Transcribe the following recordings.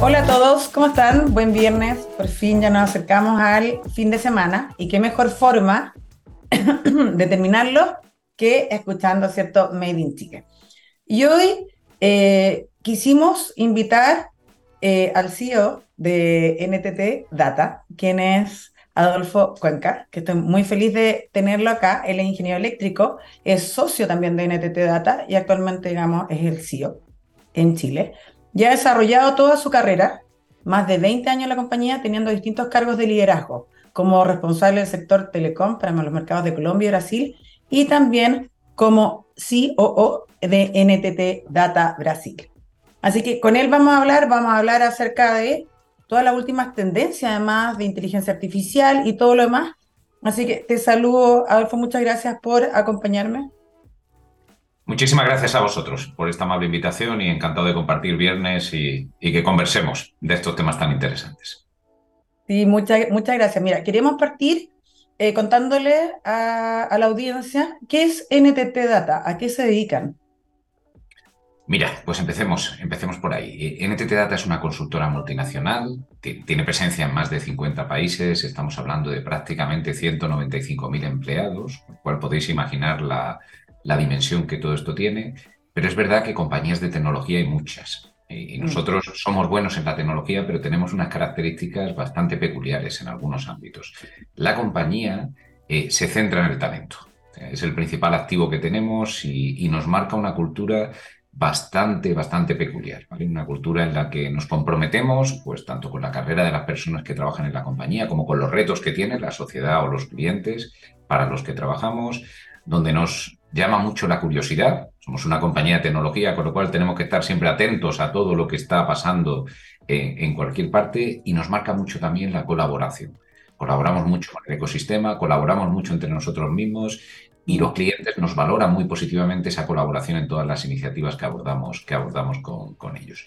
Hola a todos, ¿cómo están? Buen viernes. Por fin ya nos acercamos al fin de semana y qué mejor forma de terminarlo que escuchando, ¿cierto? Made in Chile. Y hoy eh, quisimos invitar eh, al CEO de NTT Data, quien es Adolfo Cuenca, que estoy muy feliz de tenerlo acá. Él es ingeniero eléctrico, es socio también de NTT Data y actualmente, digamos, es el CEO en Chile. Ya ha desarrollado toda su carrera, más de 20 años en la compañía, teniendo distintos cargos de liderazgo, como responsable del sector telecom para los mercados de Colombia y Brasil, y también como COO de NTT Data Brasil. Así que con él vamos a hablar, vamos a hablar acerca de todas las últimas tendencias, además de inteligencia artificial y todo lo demás. Así que te saludo, Adolfo, muchas gracias por acompañarme. Muchísimas gracias a vosotros por esta amable invitación y encantado de compartir viernes y, que conversemos de estos temas tan interesantes. Sí, muchas, muchas gracias. Mira, queremos partir eh, contándole a, la audiencia qué es NTT Data, a qué se dedican. Mira, pues empecemos, empecemos por ahí. NTT Data es una consultora multinacional, tiene presencia en más de 50 países, estamos hablando de prácticamente 195.000 empleados, lo cual podéis imaginar la, la dimensión que todo esto tiene, pero es verdad que compañías de tecnología hay muchas. Y mm. nosotros somos buenos en la tecnología, pero tenemos unas características bastante peculiares en algunos ámbitos. La compañía eh, se centra en el talento. Es el principal activo que tenemos y, nos marca una cultura bastante, bastante peculiar. Una cultura en la que nos comprometemos, pues tanto con la carrera de las personas que trabajan en la compañía como con los retos que tiene la sociedad o los clientes para los que trabajamos, donde nos llama mucho la curiosidad. Somos una compañía de tecnología, con lo cual tenemos que estar siempre atentos a todo lo que está pasando en, cualquier parte y nos marca mucho también la colaboración. Colaboramos mucho con el ecosistema, colaboramos mucho entre nosotros mismos y los clientes nos valoran muy positivamente esa colaboración en todas las iniciativas que abordamos, que abordamos con ellos.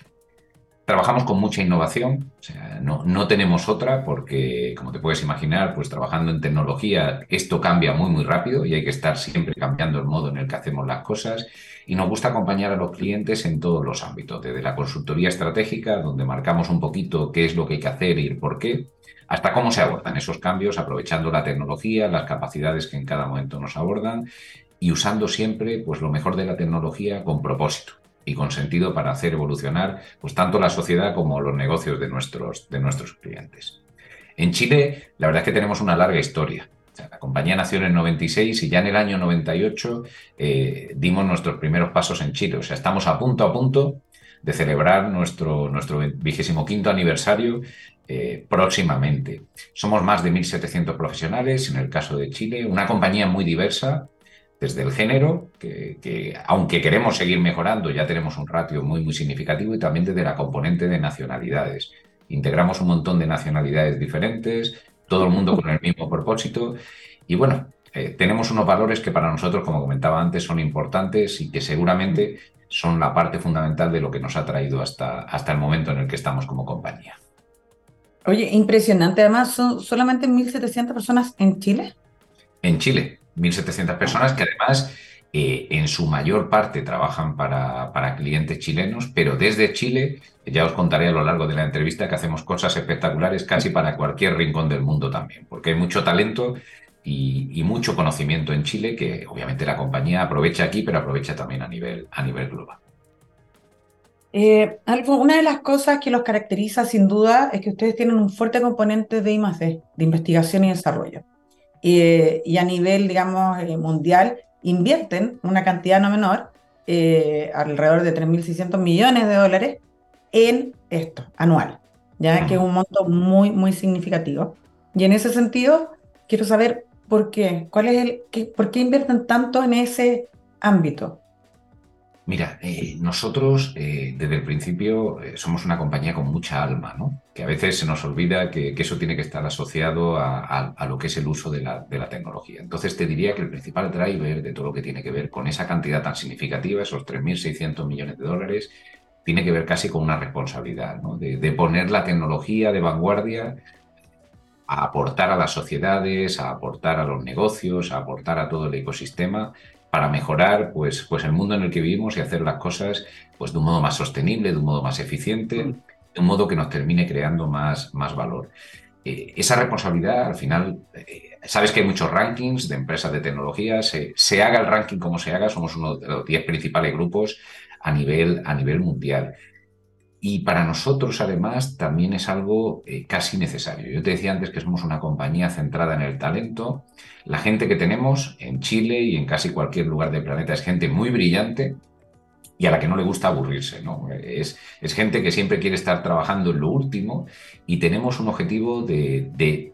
Trabajamos con mucha innovación, o sea, no, no, tenemos otra porque, como te puedes imaginar, pues trabajando en tecnología esto cambia muy, muy rápido y hay que estar siempre cambiando el modo en el que hacemos las cosas. Y nos gusta acompañar a los clientes en todos los ámbitos, desde la consultoría estratégica, donde marcamos un poquito qué es lo que hay que hacer y por qué, hasta cómo se abordan esos cambios, aprovechando la tecnología, las capacidades que en cada momento nos abordan y usando siempre pues, lo mejor de la tecnología con propósito y con sentido para hacer evolucionar pues, tanto la sociedad como los negocios de nuestros, de nuestros clientes. En Chile, la verdad es que tenemos una larga historia. la compañía nació en el 96 y ya en el año 98 eh, dimos nuestros primeros pasos en Chile. O sea, estamos a punto a punto de celebrar nuestro, nuestro vigésimo quinto aniversario eh, próximamente. Somos más de 1.700 profesionales en el caso de Chile, una compañía muy diversa, desde el género, que, aunque queremos seguir mejorando, ya tenemos un ratio muy, muy significativo, y también desde la componente de nacionalidades. Integramos un montón de nacionalidades diferentes, todo el mundo con el mismo propósito, y bueno, eh, tenemos unos valores que para nosotros, como comentaba antes, son importantes y que seguramente son la parte fundamental de lo que nos ha traído hasta, hasta el momento en el que estamos como compañía. Oye, impresionante. Además, son solamente 1.700 personas en Chile. En Chile, 1.700 personas que además eh, en su mayor parte trabajan para, para, clientes chilenos, pero desde Chile, ya os contaré a lo largo de la entrevista que hacemos cosas espectaculares casi para cualquier rincón del mundo también, porque hay mucho talento y, mucho conocimiento en Chile que obviamente la compañía aprovecha aquí, pero aprovecha también a nivel, a nivel global. Eh, una de las cosas que los caracteriza sin duda es que ustedes tienen un fuerte componente de I+D, de investigación y desarrollo y a nivel, digamos, eh, mundial, invierten una cantidad no menor, eh, alrededor de 3.600 millones de dólares, en esto, anual, ya que es un monto muy, muy significativo. Y en ese sentido, quiero saber por qué, cuál es el, qué, por qué invierten tanto en ese ámbito. Mira, eh, nosotros eh, desde el principio eh, somos una compañía con mucha alma, ¿no? Que a veces se nos olvida que, eso tiene que estar asociado a, lo que es el uso de la, tecnología. Entonces te diría que el principal driver de todo lo que tiene que ver con esa cantidad tan significativa, esos 3.600 millones de dólares, tiene que ver casi con una responsabilidad, ¿no? De, de poner la tecnología de vanguardia a aportar a las sociedades, a aportar a los negocios, a aportar a todo el ecosistema para mejorar pues, pues el mundo en el que vivimos y hacer las cosas pues, de un modo más sostenible, de un modo más eficiente. de un modo que nos termine creando más, más valor. Eh, esa responsabilidad, al final, eh, sabes que hay muchos rankings de empresas de tecnología, se, se, haga el ranking como se haga, somos uno de los 10 principales grupos a nivel, a nivel mundial. Y para nosotros, además, también es algo eh, casi necesario. Yo te decía antes que somos una compañía centrada en el talento. La gente que tenemos en Chile y en casi cualquier lugar del planeta es gente muy brillante y a la que no le gusta aburrirse. ¿no? Es, es gente que siempre quiere estar trabajando en lo último y tenemos un objetivo de, de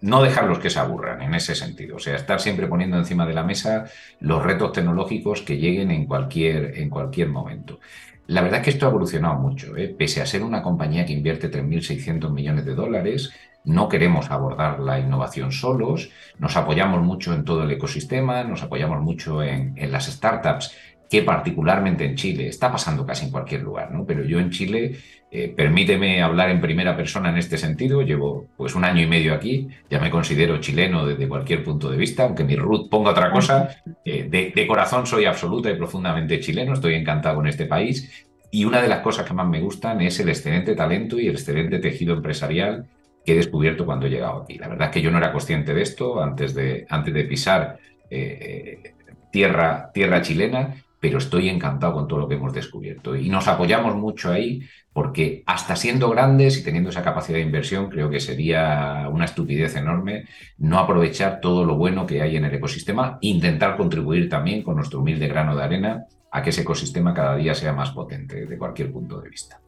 no dejarlos que se aburran en ese sentido, o sea, estar siempre poniendo encima de la mesa los retos tecnológicos que lleguen en cualquier, en cualquier momento. La verdad es que esto ha evolucionado mucho. ¿eh? Pese a ser una compañía que invierte 3.600 millones de dólares, no queremos abordar la innovación solos, nos apoyamos mucho en todo el ecosistema, nos apoyamos mucho en, en las startups que particularmente en Chile, está pasando casi en cualquier lugar, ¿no? Pero yo en Chile, eh, permíteme hablar en primera persona en este sentido, llevo pues un año y medio aquí, ya me considero chileno desde cualquier punto de vista, aunque mi root ponga otra cosa, eh, de, de, corazón soy absoluta y profundamente chileno, estoy encantado con este país. Y una de las cosas que más me gustan es el excelente talento y el excelente tejido empresarial que he descubierto cuando he llegado aquí. La verdad es que yo no era consciente de esto antes de, antes de pisar eh, tierra, tierra chilena pero estoy encantado con todo lo que hemos descubierto. Y nos apoyamos mucho ahí porque hasta siendo grandes y teniendo esa capacidad de inversión, creo que sería una estupidez enorme no aprovechar todo lo bueno que hay en el ecosistema, intentar contribuir también con nuestro humilde grano de arena a que ese ecosistema cada día sea más potente desde cualquier punto de vista.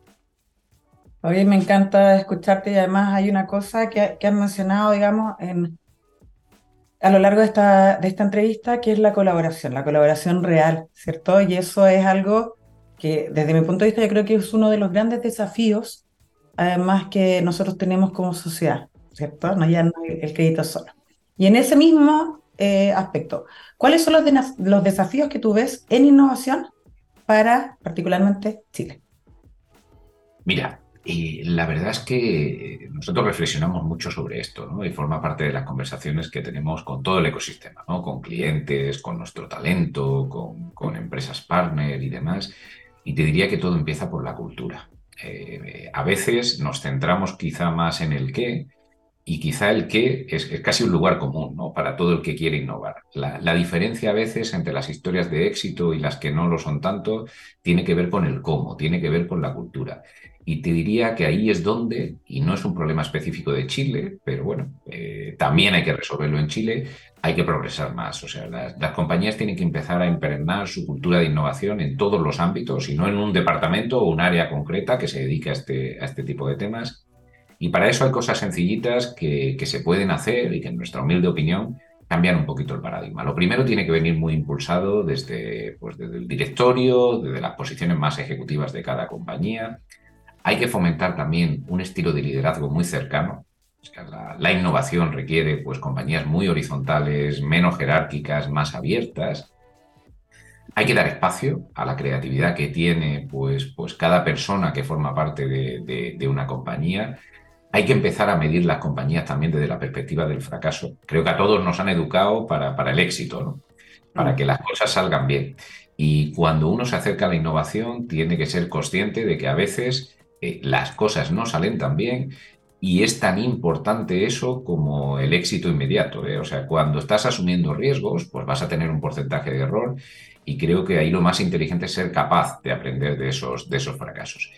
Oye, me encanta escucharte y además hay una cosa que has mencionado, digamos, en, a lo largo de esta, de esta entrevista, que es la colaboración, la colaboración real, ¿cierto? Y eso es algo que desde mi punto de vista yo creo que es uno de los grandes desafíos, además que nosotros tenemos como sociedad, ¿cierto? No ya no el crédito solo. Y en ese mismo eh, aspecto, ¿cuáles son los, de, los desafíos que tú ves en innovación para particularmente Chile? Mira, y la verdad es que nosotros reflexionamos mucho sobre esto, ¿no? Y forma parte de las conversaciones que tenemos con todo el ecosistema, ¿no? Con clientes, con nuestro talento, con, empresas partner y demás. Y te diría que todo empieza por la cultura. Eh, a veces nos centramos quizá más en el qué, y quizá el qué es, casi un lugar común ¿no? para todo el que quiere innovar. La, diferencia a veces entre las historias de éxito y las que no lo son tanto tiene que ver con el cómo, tiene que ver con la cultura. Y te diría que ahí es donde, y no es un problema específico de Chile, pero bueno, eh, también hay que resolverlo en Chile, hay que progresar más. O sea, las, las, compañías tienen que empezar a impregnar su cultura de innovación en todos los ámbitos y no en un departamento o un área concreta que se dedique a este, a este tipo de temas. Y para eso hay cosas sencillitas que, que se pueden hacer y que en nuestra humilde opinión cambian un poquito el paradigma. Lo primero tiene que venir muy impulsado desde, pues, desde el directorio, desde las posiciones más ejecutivas de cada compañía hay que fomentar también un estilo de liderazgo muy cercano. La, la, innovación requiere pues, compañías muy horizontales, menos jerárquicas, más abiertas. Hay que dar espacio a la creatividad que tiene pues, pues cada persona que forma parte de, de, de una compañía. Hay que empezar a medir las compañías también desde la perspectiva del fracaso. Creo que a todos nos han educado para, para el éxito, ¿no? para que las cosas salgan bien. Y cuando uno se acerca a la innovación, tiene que ser consciente de que a veces las cosas no salen tan bien y es tan importante eso como el éxito inmediato. ¿eh? O sea, cuando estás asumiendo riesgos, pues vas a tener un porcentaje de error y creo que ahí lo más inteligente es ser capaz de aprender de esos, de esos fracasos.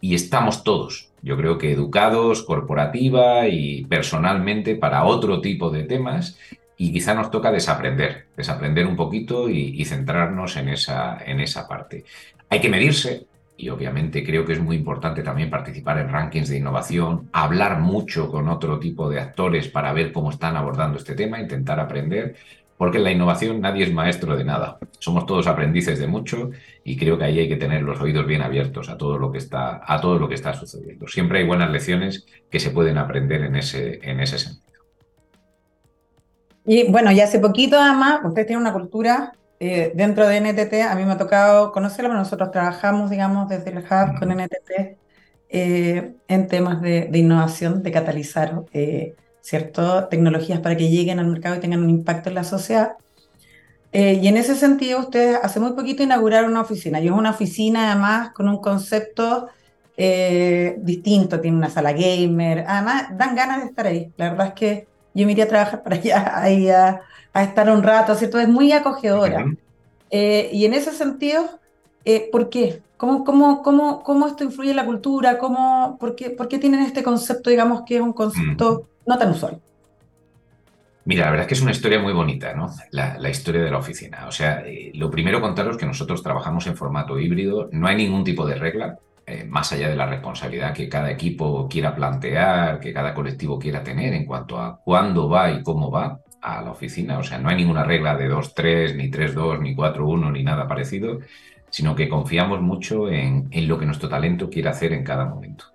Y estamos todos, yo creo que educados corporativa y personalmente para otro tipo de temas y quizá nos toca desaprender, desaprender un poquito y, y centrarnos en esa, en esa parte. Hay que medirse, y obviamente creo que es muy importante también participar en rankings de innovación, hablar mucho con otro tipo de actores para ver cómo están abordando este tema, intentar aprender, porque en la innovación nadie es maestro de nada. Somos todos aprendices de mucho y creo que ahí hay que tener los oídos bien abiertos a todo lo que está, a todo lo que está sucediendo. Siempre hay buenas lecciones que se pueden aprender en ese, en ese sentido. Y bueno, ya hace poquito además, usted tiene una cultura eh, dentro de NTT, a mí me ha tocado conocerlo, pero nosotros trabajamos, digamos, desde el Hub con NTT eh, en temas de, de, innovación, de catalizar eh, ciertas tecnologías para que lleguen al mercado y tengan un impacto en la sociedad. Eh, y en ese sentido, ustedes hace muy poquito inauguraron una oficina, y es una oficina además con un concepto eh, distinto, tiene una sala gamer, además dan ganas de estar ahí. La verdad es que yo me iría a trabajar para allá, ahí a, estar un rato, ¿cierto? Es muy acogedora. Eh, y en ese sentido, eh, ¿por qué? ¿Cómo, cómo, cómo, ¿Cómo esto influye en la cultura? ¿Cómo, por, qué, ¿Por qué tienen este concepto, digamos, que es un concepto no tan usual? Mira, la verdad es que es una historia muy bonita, ¿no? La, historia de la oficina. O sea, eh, lo primero contaros que nosotros trabajamos en formato híbrido, no hay ningún tipo de regla, eh, más allá de la responsabilidad que cada equipo quiera plantear, que cada colectivo quiera tener en cuanto a cuándo va y cómo va a la oficina. O sea, no hay ninguna regla de 2-3, ni 3-2, ni 4-1, ni nada parecido, sino que confiamos mucho en, en lo que nuestro talento quiere hacer en cada momento.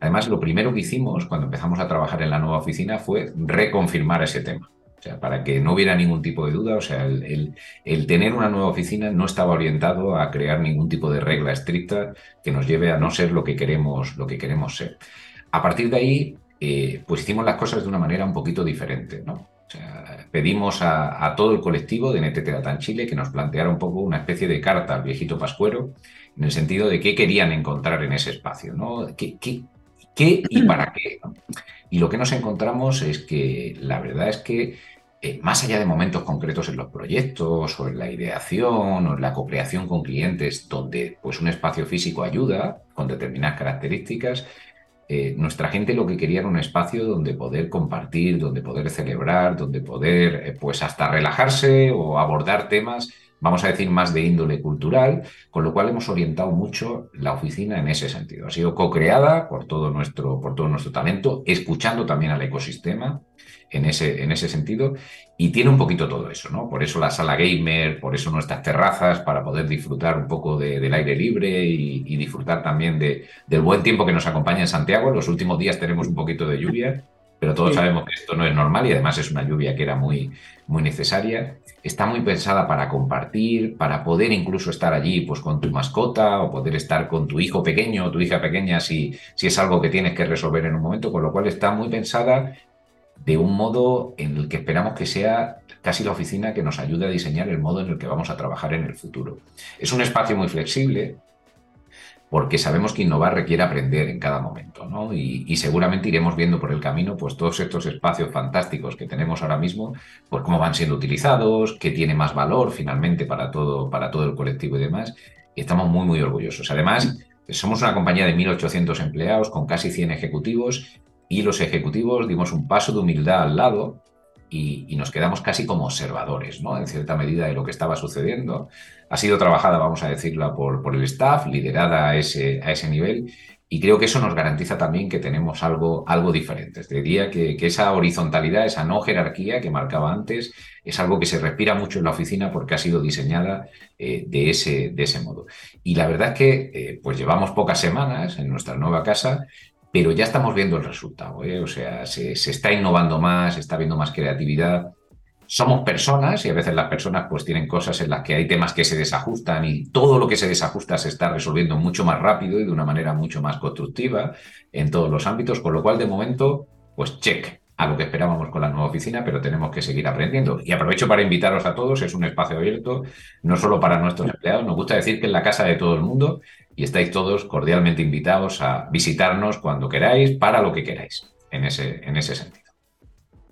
Además, lo primero que hicimos cuando empezamos a trabajar en la nueva oficina fue reconfirmar ese tema. O sea, para que no hubiera ningún tipo de duda, o sea, el, tener una nueva oficina no estaba orientado a crear ningún tipo de regla estricta que nos lleve a no ser lo que queremos, lo que queremos ser. A partir de ahí, eh, pues hicimos las cosas de una manera un poquito diferente, ¿no? O sea, pedimos a, todo el colectivo de NTT Data en Chile que nos planteara un poco una especie de carta al viejito pascuero, en el sentido de qué querían encontrar en ese espacio, ¿no? ¿Qué, qué, ¿Qué y para qué? Y lo que nos encontramos es que la verdad es que eh, más allá de momentos concretos en los proyectos o en la ideación o en la co-creación con clientes donde pues, un espacio físico ayuda con determinadas características, eh, nuestra gente lo que quería era un espacio donde poder compartir, donde poder celebrar, donde poder eh, pues hasta relajarse o abordar temas vamos a decir, más de índole cultural, con lo cual hemos orientado mucho la oficina en ese sentido. Ha sido co-creada por, todo nuestro, por todo nuestro talento, escuchando también al ecosistema en ese, en ese sentido, y tiene un poquito todo eso, ¿no? Por eso la sala gamer, por eso nuestras terrazas, para poder disfrutar un poco del aire libre y, disfrutar también de, del buen tiempo que nos acompaña en Santiago. En los últimos días tenemos un poquito de lluvia, pero todos sabemos que esto no es normal y además es una lluvia que era muy, muy necesaria. Está muy pensada para compartir, para poder incluso estar allí pues, con tu mascota o poder estar con tu hijo pequeño o tu hija pequeña si, si es algo que tienes que resolver en un momento, con lo cual está muy pensada de un modo en el que esperamos que sea casi la oficina que nos ayude a diseñar el modo en el que vamos a trabajar en el futuro. Es un espacio muy flexible, porque sabemos que innovar requiere aprender en cada momento, ¿no? Y, seguramente iremos viendo por el camino, pues todos estos espacios fantásticos que tenemos ahora mismo, pues cómo van siendo utilizados, qué tiene más valor finalmente para todo, para todo el colectivo y demás. Y estamos muy, muy orgullosos. Además, somos una compañía de 1.800 empleados con casi 100 ejecutivos y los ejecutivos dimos un paso de humildad al lado y, nos quedamos casi como observadores, ¿no? En cierta medida de lo que estaba sucediendo. Ha sido trabajada, vamos a decirla, por, el staff, liderada a ese, a ese nivel, y creo que eso nos garantiza también que tenemos algo, algo diferente. Diría que, que, esa horizontalidad, esa no jerarquía que marcaba antes, es algo que se respira mucho en la oficina porque ha sido diseñada eh, de, ese, de ese modo. Y la verdad es que eh, pues llevamos pocas semanas en nuestra nueva casa pero ya estamos viendo el resultado, ¿eh? o sea, se, está innovando más, se está viendo más creatividad. Somos personas y a veces las personas pues tienen cosas en las que hay temas que se desajustan y todo lo que se desajusta se está resolviendo mucho más rápido y de una manera mucho más constructiva en todos los ámbitos, con lo cual de momento, pues check a lo que esperábamos con la nueva oficina, pero tenemos que seguir aprendiendo. Y aprovecho para invitaros a todos, es un espacio abierto, no solo para nuestros empleados, nos gusta decir que es la casa de todo el mundo y estáis todos cordialmente invitados a visitarnos cuando queráis, para lo que queráis, en ese, en ese sentido.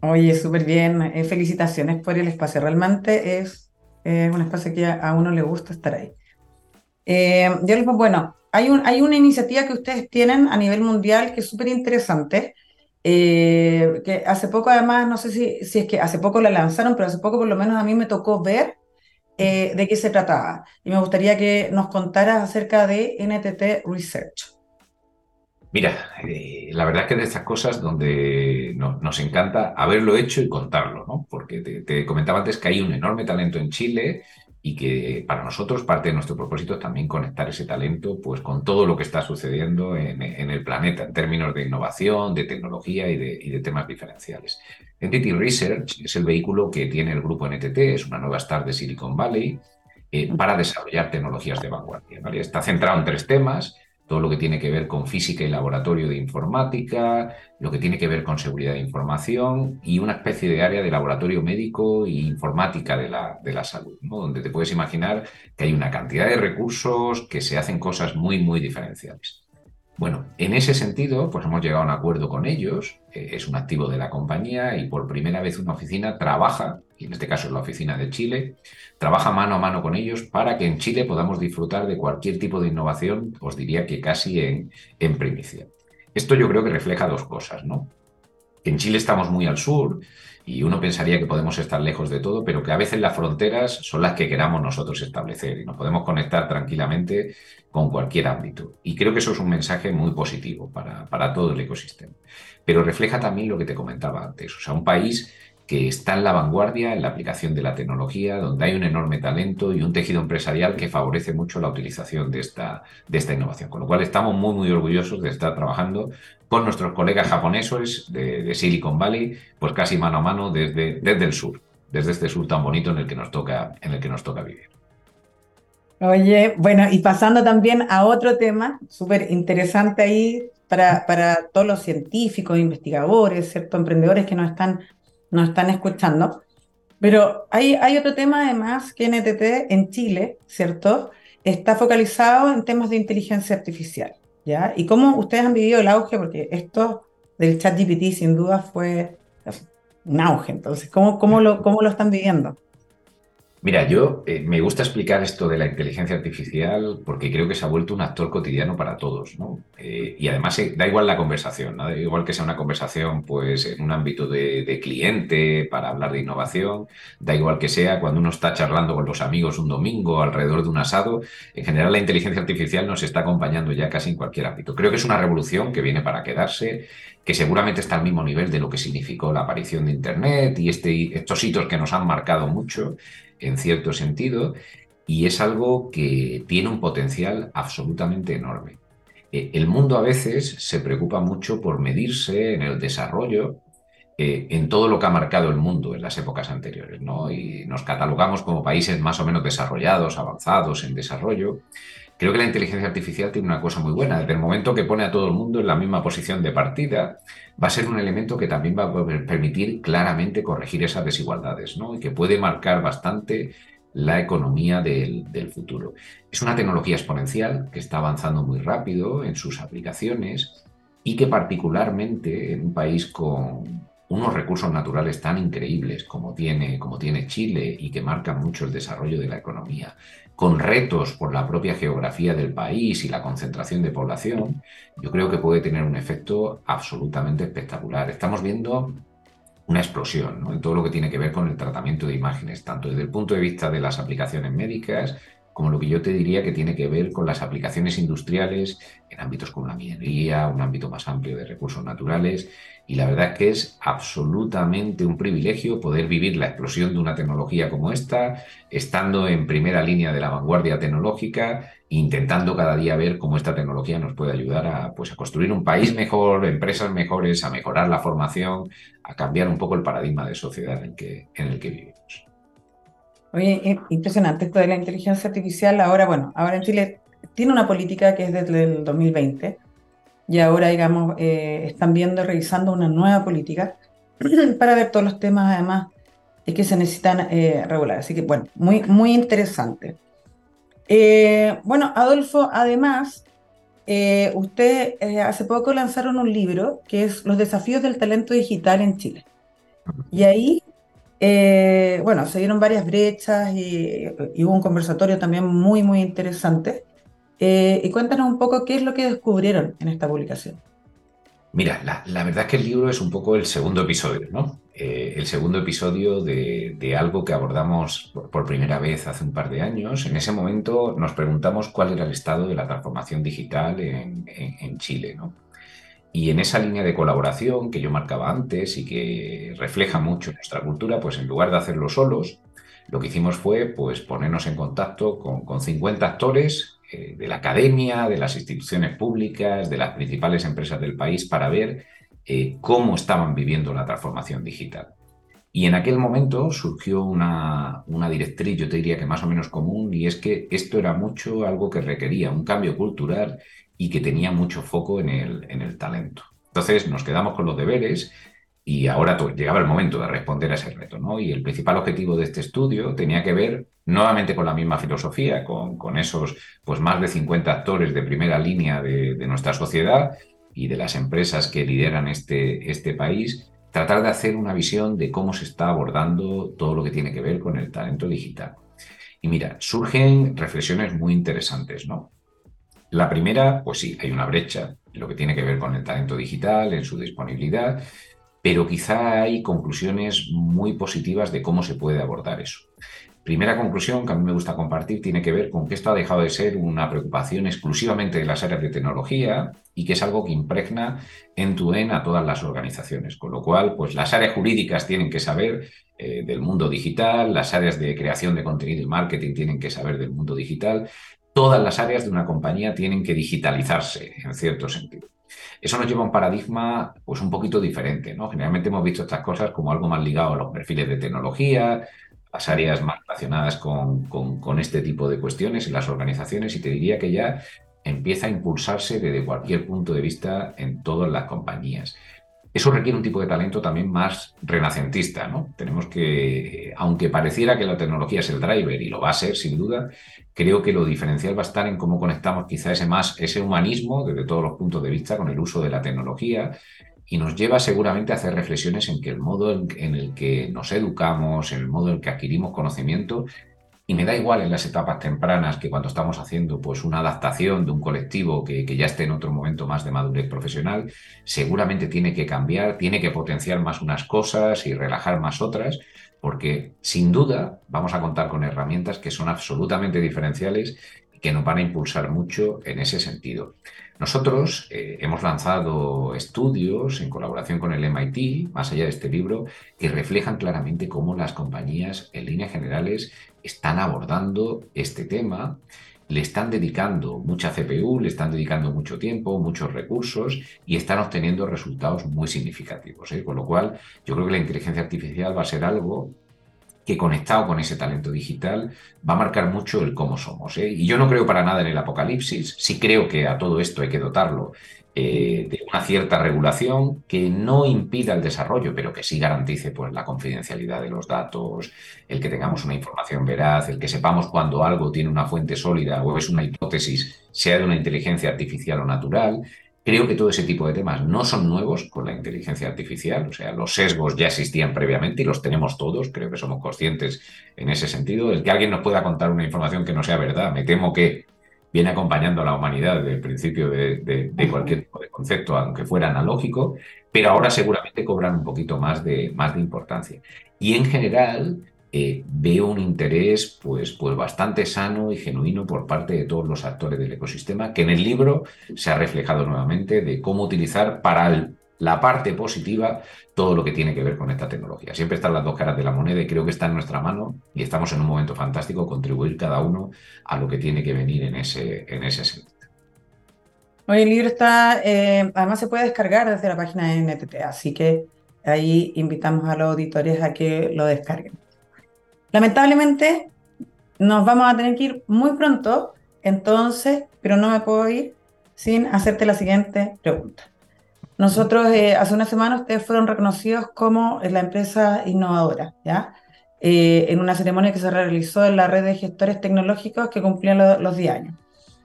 Oye, súper bien. Eh, felicitaciones por el espacio. Realmente es un espacio que a, uno le gusta estar ahí. Eh, yo bueno, hay, un, hay una iniciativa que ustedes tienen a nivel mundial que es súper interesante. Eh, que hace poco además, no sé si, si es que hace poco la lanzaron, pero hace poco por lo menos a mí me tocó ver eh, de qué se trataba. Y me gustaría que nos contaras acerca de NTT Research. Mira, eh, la verdad es que de estas cosas donde nos encanta haberlo hecho y contarlo, ¿no? Porque te, comentaba antes que hay un enorme talento en Chile y que para nosotros parte de nuestro propósito es también conectar ese talento pues con todo lo que está sucediendo en, el planeta en términos de innovación, de tecnología y de, temas diferenciales. Entity Research es el vehículo que tiene el grupo NTT, es una nueva startup de Silicon Valley eh, para desarrollar tecnologías de vanguardia. Está centrado en tres temas todo lo que tiene que ver con física y laboratorio de informática, lo que tiene que ver con seguridad de información y una especie de área de laboratorio médico e informática de la, de la salud, donde te puedes imaginar que hay una cantidad de recursos que se hacen cosas muy, muy diferenciales. Bueno, en ese sentido, pues hemos llegado a un acuerdo con ellos, eh, es un activo de la compañía y por primera vez una oficina trabaja, y en este caso es la oficina de Chile, trabaja mano a mano con ellos para que en Chile podamos disfrutar de cualquier tipo de innovación, os diría que casi en, en primicia. Esto yo creo que refleja dos cosas, ¿no? En Chile estamos muy al sur y uno pensaría que podemos estar lejos de todo, pero que a veces las fronteras son las que queramos nosotros establecer y nos podemos conectar tranquilamente con cualquier ámbito. Y creo que eso es un mensaje muy positivo para, para todo el ecosistema. Pero refleja también lo que te comentaba antes, o sea, un país que está en la vanguardia en la aplicación de la tecnología, donde hay un enorme talento y un tejido empresarial que favorece mucho la utilización de esta, de esta innovación. Con lo cual estamos muy, muy orgullosos de estar trabajando con nuestros colegas japoneses de, Silicon Valley, pues casi mano a mano desde, desde el sur, desde este sur tan bonito en el que nos toca, en el que nos toca vivir. Oye, bueno, y pasando también a otro tema súper interesante ahí para, para todos los científicos, investigadores, ¿cierto? emprendedores que nos están nos están escuchando. Pero hay, hay otro tema además que NTT en Chile, ¿cierto? Está focalizado en temas de inteligencia artificial, ¿ya? Y cómo ustedes han vivido el auge, porque esto del chat GPT sin duda fue un auge, entonces, ¿cómo, cómo, lo, cómo lo están viviendo? Mira, yo eh, me gusta explicar esto de la inteligencia artificial porque creo que se ha vuelto un actor cotidiano para todos, ¿no? Eh, y además eh, da igual la conversación. Da igual que sea una conversación pues en un ámbito de, de, cliente para hablar de innovación, da igual que sea cuando uno está charlando con los amigos un domingo alrededor de un asado, en general la inteligencia artificial nos está acompañando ya casi en cualquier ámbito. Creo que es una revolución que viene para quedarse, que seguramente está al mismo nivel de lo que significó la aparición de Internet y este, estos hitos que nos han marcado mucho en cierto sentido, y es algo que tiene un potencial absolutamente enorme. Eh, el mundo a veces se preocupa mucho por medirse en el desarrollo, eh, en todo lo que ha marcado el mundo en las épocas anteriores, ¿no? Y nos catalogamos como países más o menos desarrollados, avanzados en desarrollo. Creo que la inteligencia artificial tiene una cosa muy buena. Desde el momento que pone a todo el mundo en la misma posición de partida, va a ser un elemento que también va a permitir claramente corregir esas desigualdades, ¿no? Y que puede marcar bastante la economía del, futuro. Es una tecnología exponencial que está avanzando muy rápido en sus aplicaciones y que particularmente en un país con unos recursos naturales tan increíbles como tiene, como tiene Chile y que marcan mucho el desarrollo de la economía, con retos por la propia geografía del país y la concentración de población, yo creo que puede tener un efecto absolutamente espectacular. Estamos viendo una explosión en todo lo que tiene que ver con el tratamiento de imágenes, tanto desde el punto de vista de las aplicaciones médicas, como lo que yo te diría que tiene que ver con las aplicaciones industriales en ámbitos como la minería, un ámbito más amplio de recursos naturales y la verdad es que es absolutamente un privilegio poder vivir la explosión de una tecnología como esta, estando en primera línea de la vanguardia tecnológica, intentando cada día ver cómo esta tecnología nos puede ayudar a, pues, a construir un país mejor, empresas mejores, a mejorar la formación, a cambiar un poco el paradigma de sociedad en el que, en el que vivimos. Oye, impresionante esto de la inteligencia artificial. Ahora, bueno, ahora en Chile tiene una política que es desde el 2020 y ahora, digamos, eh, están viendo, revisando una nueva política para ver todos los temas, además, que se necesitan eh, regular. Así que, bueno, muy, muy interesante. Eh, bueno, Adolfo, además, usted hace poco lanzaron un libro que es Los desafíos del talento digital en Chile. Y ahí, bueno, se dieron varias brechas y, y, hubo un conversatorio también muy, muy interesante. Eh, y cuéntanos un poco qué es lo que descubrieron en esta publicación. Mira, la, verdad es que el libro es un poco el segundo episodio, ¿no? Eh, el segundo episodio de, algo que abordamos por, primera vez hace un par de años. En ese momento nos preguntamos cuál era el estado de la transformación digital en, Chile, ¿no? Y en esa línea de colaboración que yo marcaba antes y que refleja mucho nuestra cultura, pues en lugar de hacerlo solos, lo que hicimos fue pues, ponernos en contacto con, con 50 actores eh, de la academia, de las instituciones públicas, de las principales empresas del país para ver eh, cómo estaban viviendo la transformación digital. Y en aquel momento surgió una, una, directriz, yo te diría que más o menos común, y es que esto era mucho algo que requería un cambio cultural y que tenía mucho foco en el, en el talento. Entonces nos quedamos con los deberes y ahora llegaba el momento de responder a ese reto, ¿no? Y el principal objetivo de este estudio tenía que ver nuevamente con la misma filosofía, con, con esos pues más de 50 actores de primera línea de, nuestra sociedad y de las empresas que lideran este, este país, tratar de hacer una visión de cómo se está abordando todo lo que tiene que ver con el talento digital. Y mira, surgen reflexiones muy interesantes, ¿no? La primera, pues sí, hay una brecha en lo que tiene que ver con el talento digital, en su disponibilidad, pero quizá hay conclusiones muy positivas de cómo se puede abordar eso. Primera conclusión que a mí me gusta compartir tiene que ver con que esto ha dejado de ser una preocupación exclusivamente de las áreas de tecnología y que es algo que impregna en tu en a todas las organizaciones. Con lo cual, pues las áreas jurídicas tienen que saber eh, del mundo digital, las áreas de creación de contenido y marketing tienen que saber del mundo digital, todas las áreas de una compañía tienen que digitalizarse en cierto sentido. Eso nos lleva a un paradigma pues un poquito diferente, ¿no? Generalmente hemos visto estas cosas como algo más ligado a los perfiles de tecnología, las áreas más relacionadas con, con, este tipo de cuestiones en las organizaciones y te diría que ya empieza a impulsarse desde cualquier punto de vista en todas las compañías. Eso requiere un tipo de talento también más renacentista, ¿no? Tenemos que, aunque pareciera que la tecnología es el driver y lo va a ser sin duda, creo que lo diferencial va a estar en cómo conectamos quizá ese más, ese humanismo desde todos los puntos de vista con el uso de la tecnología y nos lleva seguramente a hacer reflexiones en que el modo en el que nos educamos, en el modo en el que adquirimos conocimiento y me da igual en las etapas tempranas que cuando estamos haciendo pues, una adaptación de un colectivo que, que, ya esté en otro momento más de madurez profesional, seguramente tiene que cambiar, tiene que potenciar más unas cosas y relajar más otras, porque sin duda vamos a contar con herramientas que son absolutamente diferenciales y que nos van a impulsar mucho en ese sentido. Nosotros eh, hemos lanzado estudios en colaboración con el MIT, más allá de este libro, que reflejan claramente cómo las compañías, en líneas generales, están abordando este tema, le están dedicando mucha CPU, le están dedicando mucho tiempo, muchos recursos y están obteniendo resultados muy significativos. ¿eh? Con lo cual, yo creo que la inteligencia artificial va a ser algo que conectado con ese talento digital va a marcar mucho el cómo somos. ¿eh? Y yo no creo para nada en el apocalipsis, sí creo que a todo esto hay que dotarlo eh, de una cierta regulación que no impida el desarrollo, pero que sí garantice pues, la confidencialidad de los datos, el que tengamos una información veraz, el que sepamos cuando algo tiene una fuente sólida o es una hipótesis, sea de una inteligencia artificial o natural, Creo que todo ese tipo de temas no son nuevos con la inteligencia artificial, o sea, los sesgos ya existían previamente y los tenemos todos, creo que somos conscientes en ese sentido. El que alguien nos pueda contar una información que no sea verdad, me temo que viene acompañando a la humanidad desde el principio de, cualquier tipo de concepto, aunque fuera analógico, pero ahora seguramente cobran un poquito más de, más de importancia. Y en general, eh, veo un interés pues, pues bastante sano y genuino por parte de todos los actores del ecosistema, que en el libro se ha reflejado nuevamente de cómo utilizar para la parte positiva todo lo que tiene que ver con esta tecnología. Siempre están las dos caras de la moneda y creo que está en nuestra mano y estamos en un momento fantástico contribuir cada uno a lo que tiene que venir en ese, en ese sentido. el libro está, eh, además se puede descargar desde la página de NTT, así que ahí invitamos a los auditores a que lo descarguen. Lamentablemente, nos vamos a tener que ir muy pronto, entonces, pero no me puedo ir sin hacerte la siguiente pregunta. Nosotros, eh, hace una semana, ustedes fueron reconocidos como la empresa innovadora, ¿ya? Eh, en una ceremonia que se realizó en la red de gestores tecnológicos que cumplían los 10 años.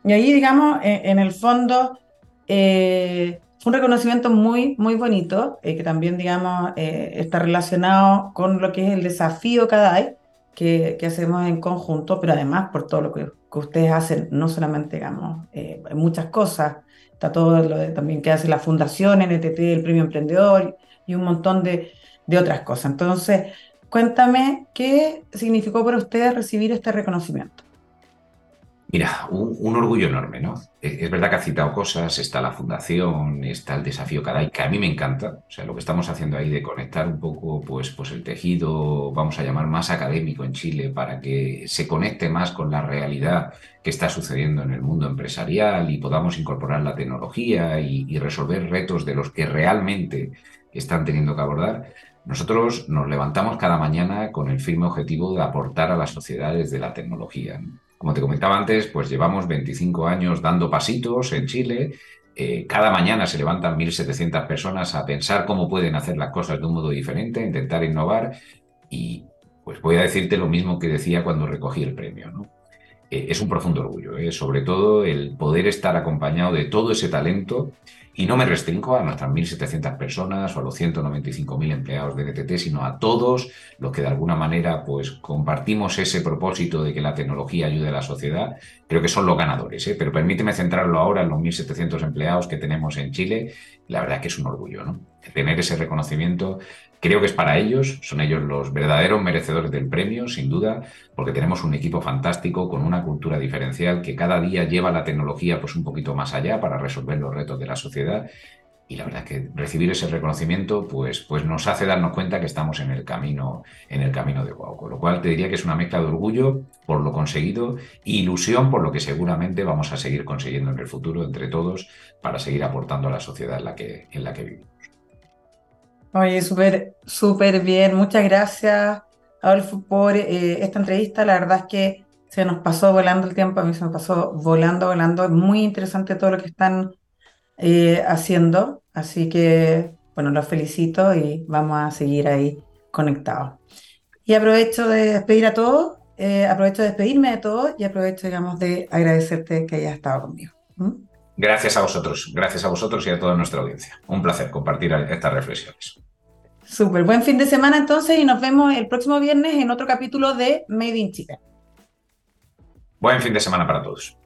Y ahí, digamos, eh, en el fondo, fue un reconocimiento muy, muy bonito, que también, digamos, está relacionado con lo que es el desafío CADAI, que, hacemos en conjunto, pero además por todo lo que, ustedes hacen, no solamente, digamos, eh, muchas cosas, está todo lo de, también que hace la Fundación NTT, el Premio Emprendedor y un montón de, de otras cosas. Entonces, cuéntame qué significó para ustedes recibir este reconocimiento. Mira, un, orgullo enorme, ¿no? Es, verdad que ha citado cosas, está la fundación, está el desafío CADAI, que a mí me encanta. O sea, lo que estamos haciendo ahí de conectar un poco, pues, pues el tejido, vamos a llamar más académico en Chile, para que se conecte más con la realidad que está sucediendo en el mundo empresarial y podamos incorporar la tecnología y, y resolver retos de los que realmente están teniendo que abordar. Nosotros nos levantamos cada mañana con el firme objetivo de aportar a las sociedades de la tecnología. Como te comentaba antes, pues llevamos 25 años dando pasitos en Chile Eh, cada mañana se levantan 1.700 personas a pensar cómo pueden hacer las cosas de un modo diferente, intentar innovar y pues voy a decirte lo mismo que decía cuando recogí el premio. ¿no? Eh, es un profundo orgullo, ¿eh? sobre todo el poder estar acompañado de todo ese talento y no me restringo a nuestras 1.700 personas o a los 195.000 empleados de NTT, sino a todos los que de alguna manera pues, compartimos ese propósito de que la tecnología ayude a la sociedad. Creo que son los ganadores, ¿eh? pero permíteme centrarlo ahora en los 1.700 empleados que tenemos en Chile. La verdad que es un orgullo, ¿no? Tener ese reconocimiento Creo que es para ellos, son ellos los verdaderos merecedores del premio, sin duda, porque tenemos un equipo fantástico con una cultura diferencial que cada día lleva la tecnología pues un poquito más allá para resolver los retos de la sociedad. Y la verdad es que recibir ese reconocimiento pues, pues nos hace darnos cuenta que estamos en el camino, en el camino de Guau. Con lo cual te diría que es una mezcla de orgullo por lo conseguido e ilusión por lo que seguramente vamos a seguir consiguiendo en el futuro entre todos para seguir aportando a la sociedad en la que, en la que vivimos. Oye, súper, súper bien. Muchas gracias, Adolfo, por eh, esta entrevista. La verdad es que se nos pasó volando el tiempo, a mí se me pasó volando, volando. Es muy interesante todo lo que están eh, haciendo. Así que, bueno, los felicito y vamos a seguir ahí conectados. Y aprovecho de despedir a todos, eh, aprovecho de despedirme de todos y aprovecho, digamos, de agradecerte que hayas estado conmigo. Gracias a vosotros, gracias a vosotros y a toda nuestra audiencia. Un placer compartir estas reflexiones. Súper, buen fin de semana entonces y nos vemos el próximo viernes en otro capítulo de Made in Chile. Buen fin de semana para todos.